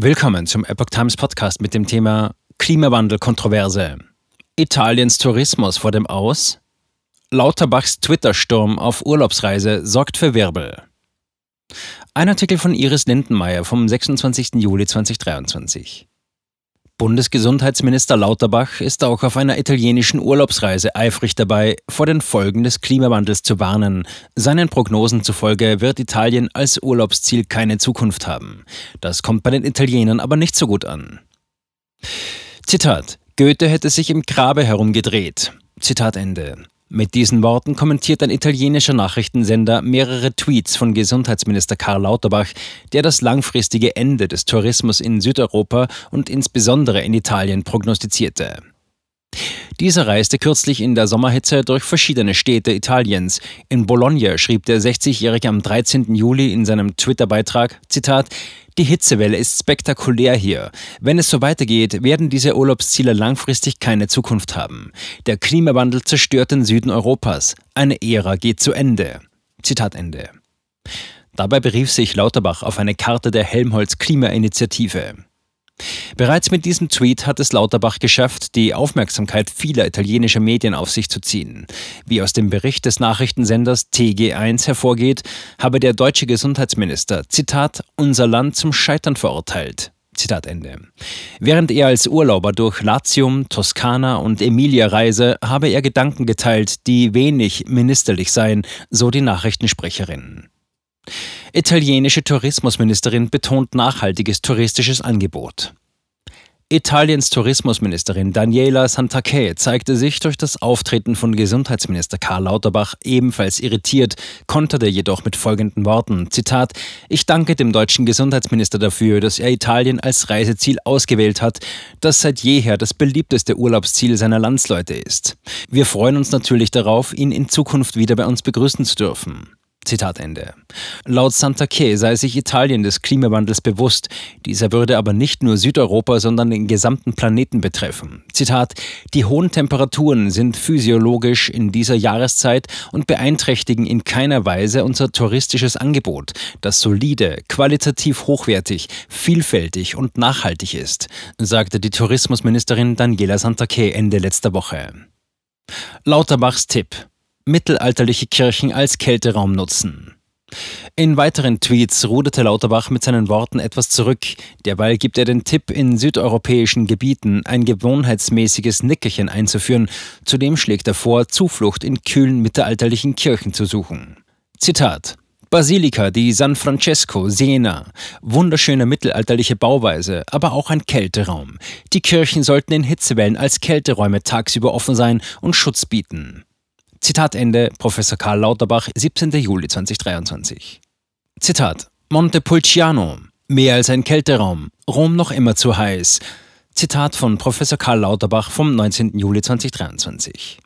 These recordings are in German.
Willkommen zum Epoch Times Podcast mit dem Thema Klimawandel-Kontroverse. Italiens Tourismus vor dem Aus? Lauterbachs Twitter-Sturm auf Urlaubsreise sorgt für Wirbel. Ein Artikel von Iris Lindenmeier vom 26. Juli 2023. Bundesgesundheitsminister Lauterbach ist auch auf einer italienischen Urlaubsreise eifrig dabei, vor den Folgen des Klimawandels zu warnen. Seinen Prognosen zufolge wird Italien als Urlaubsziel keine Zukunft haben. Das kommt bei den Italienern aber nicht so gut an. Zitat Goethe hätte sich im Grabe herumgedreht. Zitat Ende. Mit diesen Worten kommentiert ein italienischer Nachrichtensender mehrere Tweets von Gesundheitsminister Karl Lauterbach, der das langfristige Ende des Tourismus in Südeuropa und insbesondere in Italien prognostizierte. Dieser reiste kürzlich in der Sommerhitze durch verschiedene Städte Italiens. In Bologna schrieb der 60-Jährige am 13. Juli in seinem Twitter-Beitrag, Zitat, die Hitzewelle ist spektakulär hier. Wenn es so weitergeht, werden diese Urlaubsziele langfristig keine Zukunft haben. Der Klimawandel zerstört den Süden Europas. Eine Ära geht zu Ende. Zitat Ende. Dabei berief sich Lauterbach auf eine Karte der Helmholtz Klimainitiative. Bereits mit diesem Tweet hat es Lauterbach geschafft, die Aufmerksamkeit vieler italienischer Medien auf sich zu ziehen. Wie aus dem Bericht des Nachrichtensenders TG1 hervorgeht, habe der deutsche Gesundheitsminister, Zitat, unser Land zum Scheitern verurteilt. Zitat Ende. Während er als Urlauber durch Latium, Toskana und Emilia reise, habe er Gedanken geteilt, die wenig ministerlich seien, so die Nachrichtensprecherin. Italienische Tourismusministerin betont nachhaltiges touristisches Angebot. Italiens Tourismusministerin Daniela Santaché zeigte sich durch das Auftreten von Gesundheitsminister Karl Lauterbach ebenfalls irritiert, konterte jedoch mit folgenden Worten: Zitat: Ich danke dem deutschen Gesundheitsminister dafür, dass er Italien als Reiseziel ausgewählt hat, das seit jeher das beliebteste Urlaubsziel seiner Landsleute ist. Wir freuen uns natürlich darauf, ihn in Zukunft wieder bei uns begrüßen zu dürfen. Zitat Ende. Laut Santa Che sei sich Italien des Klimawandels bewusst. Dieser würde aber nicht nur Südeuropa, sondern den gesamten Planeten betreffen. Zitat: Die hohen Temperaturen sind physiologisch in dieser Jahreszeit und beeinträchtigen in keiner Weise unser touristisches Angebot, das solide, qualitativ hochwertig, vielfältig und nachhaltig ist, sagte die Tourismusministerin Daniela Santa Che Ende letzter Woche. Lauterbachs Tipp mittelalterliche Kirchen als Kälteraum nutzen. In weiteren Tweets ruderte Lauterbach mit seinen Worten etwas zurück. Derweil gibt er den Tipp, in südeuropäischen Gebieten ein gewohnheitsmäßiges Nickerchen einzuführen. Zudem schlägt er vor, Zuflucht in kühlen mittelalterlichen Kirchen zu suchen. Zitat Basilika di San Francesco, Siena. Wunderschöne mittelalterliche Bauweise, aber auch ein Kälteraum. Die Kirchen sollten in Hitzewellen als Kälteräume tagsüber offen sein und Schutz bieten. Zitat Ende, Professor Karl Lauterbach, 17. Juli 2023. Zitat Montepulciano, mehr als ein Kälteraum, Rom noch immer zu heiß. Zitat von Professor Karl Lauterbach vom 19. Juli 2023.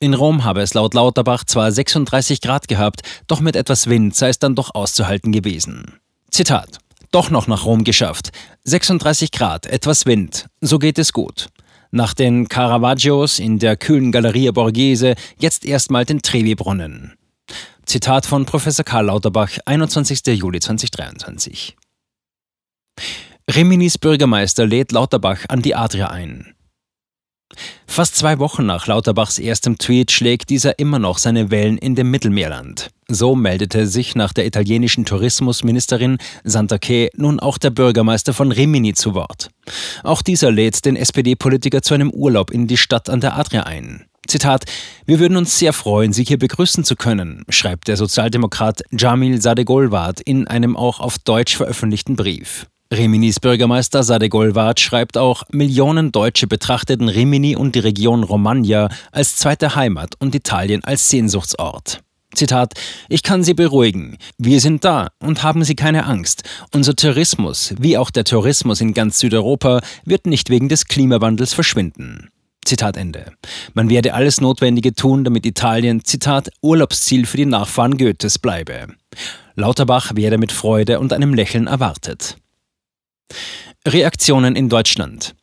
In Rom habe es laut Lauterbach zwar 36 Grad gehabt, doch mit etwas Wind sei es dann doch auszuhalten gewesen. Zitat Doch noch nach Rom geschafft. 36 Grad, etwas Wind, so geht es gut. Nach den Caravaggios in der kühlen Galeria Borghese jetzt erstmal den Trevi-Brunnen. Zitat von Professor Karl Lauterbach, 21. Juli 2023. Riminis Bürgermeister lädt Lauterbach an die Adria ein. Fast zwei Wochen nach Lauterbachs erstem Tweet schlägt dieser immer noch seine Wellen in dem Mittelmeerland. So meldete sich nach der italienischen Tourismusministerin Santa Che nun auch der Bürgermeister von Rimini zu Wort. Auch dieser lädt den SPD-Politiker zu einem Urlaub in die Stadt an der Adria ein. Zitat: Wir würden uns sehr freuen, Sie hier begrüßen zu können, schreibt der Sozialdemokrat Jamil Sadegolwad in einem auch auf Deutsch veröffentlichten Brief. Riminis Bürgermeister Sade Golwart schreibt auch, Millionen Deutsche betrachteten Rimini und die Region Romagna als zweite Heimat und Italien als Sehnsuchtsort. Zitat, ich kann Sie beruhigen. Wir sind da und haben Sie keine Angst. Unser Tourismus, wie auch der Tourismus in ganz Südeuropa, wird nicht wegen des Klimawandels verschwinden. Zitat Ende. Man werde alles Notwendige tun, damit Italien, Zitat, Urlaubsziel für die Nachfahren Goethes bleibe. Lauterbach werde mit Freude und einem Lächeln erwartet. Reaktionen in Deutschland.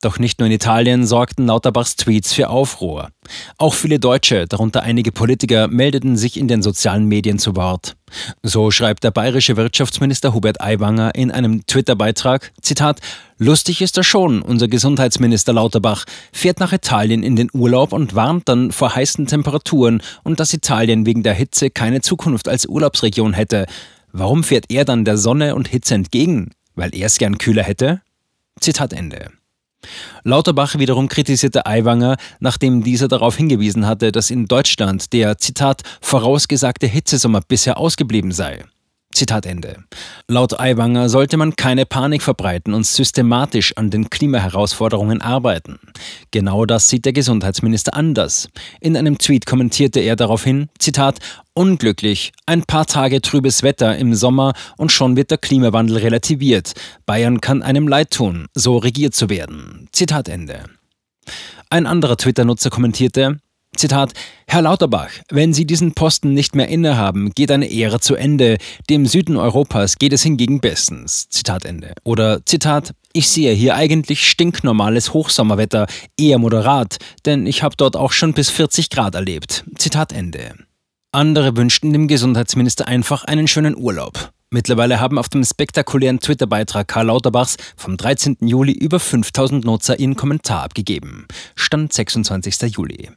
Doch nicht nur in Italien sorgten Lauterbachs Tweets für Aufruhr. Auch viele Deutsche, darunter einige Politiker, meldeten sich in den sozialen Medien zu Wort. So schreibt der bayerische Wirtschaftsminister Hubert Aiwanger in einem Twitter-Beitrag, Zitat, Lustig ist er schon, unser Gesundheitsminister Lauterbach fährt nach Italien in den Urlaub und warnt dann vor heißen Temperaturen und dass Italien wegen der Hitze keine Zukunft als Urlaubsregion hätte. Warum fährt er dann der Sonne und Hitze entgegen? Weil er es gern kühler hätte? Zitat Ende. Lauterbach wiederum kritisierte Aiwanger, nachdem dieser darauf hingewiesen hatte, dass in Deutschland der, Zitat, vorausgesagte Hitzesommer bisher ausgeblieben sei. Zitat Ende. Laut Aiwanger sollte man keine Panik verbreiten und systematisch an den Klimaherausforderungen arbeiten. Genau das sieht der Gesundheitsminister anders. In einem Tweet kommentierte er daraufhin, Zitat, unglücklich, ein paar Tage trübes Wetter im Sommer und schon wird der Klimawandel relativiert. Bayern kann einem leid tun, so regiert zu werden. Zitat Ende. Ein anderer Twitter-Nutzer kommentierte, Zitat, Herr Lauterbach, wenn Sie diesen Posten nicht mehr innehaben, geht eine Ära zu Ende. Dem Süden Europas geht es hingegen bestens. Zitat Ende. Oder Zitat, ich sehe hier eigentlich stinknormales Hochsommerwetter, eher moderat, denn ich habe dort auch schon bis 40 Grad erlebt. Zitat Ende. Andere wünschten dem Gesundheitsminister einfach einen schönen Urlaub. Mittlerweile haben auf dem spektakulären Twitter-Beitrag Karl Lauterbachs vom 13. Juli über 5000 Nutzer ihren Kommentar abgegeben. Stand 26. Juli.